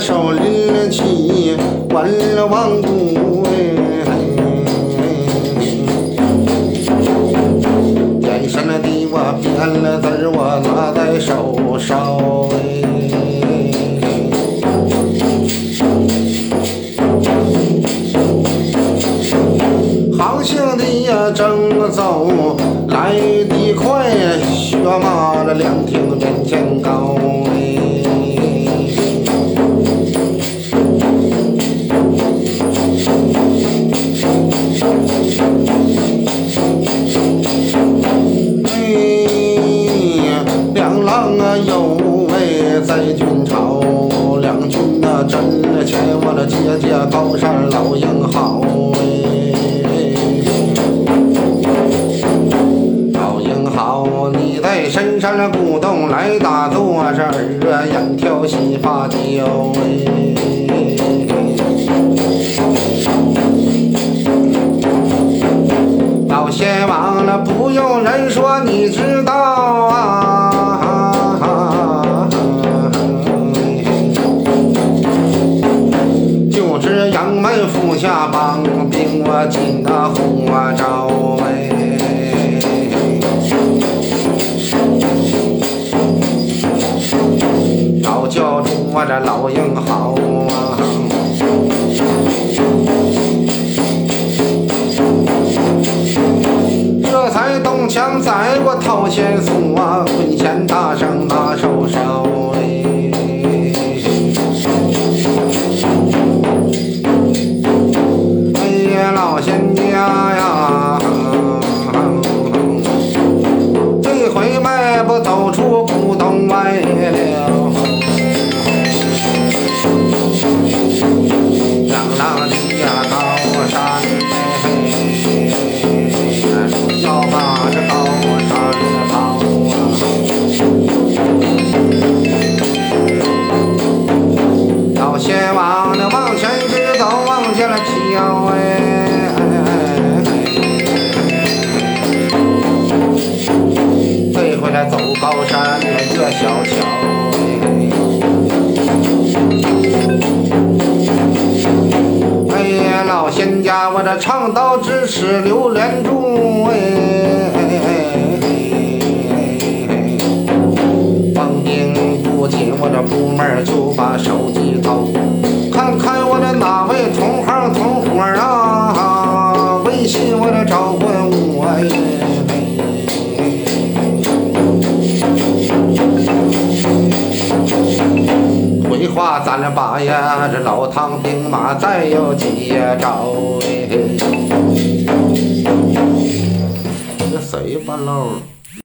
手拎起关了王都哎，航行的呀正走来的快呀，雪马了两厅面前高哎。两郎啊有为在军朝，两军那阵前我了，节节高山老英好哎，山的古洞来打坐这儿啊，眼挑细发雕哎，老仙王了，不用人说，你知道啊。杨门府下帮兵，我进那火招哎，我这老鹰好啊，这才动枪在我头前送啊，棍弦大圣拿手烧。往前了飘哎。走高山越小桥，哎呀，老仙家，我这长刀直刺榴莲柱，哎哎哎王兵不进我这部门就把手机掏，看我的哪位同行同伙啊？微信我这召唤我哎。回话咱俩把呀，这老唐兵马再有几招哎，这谁半路？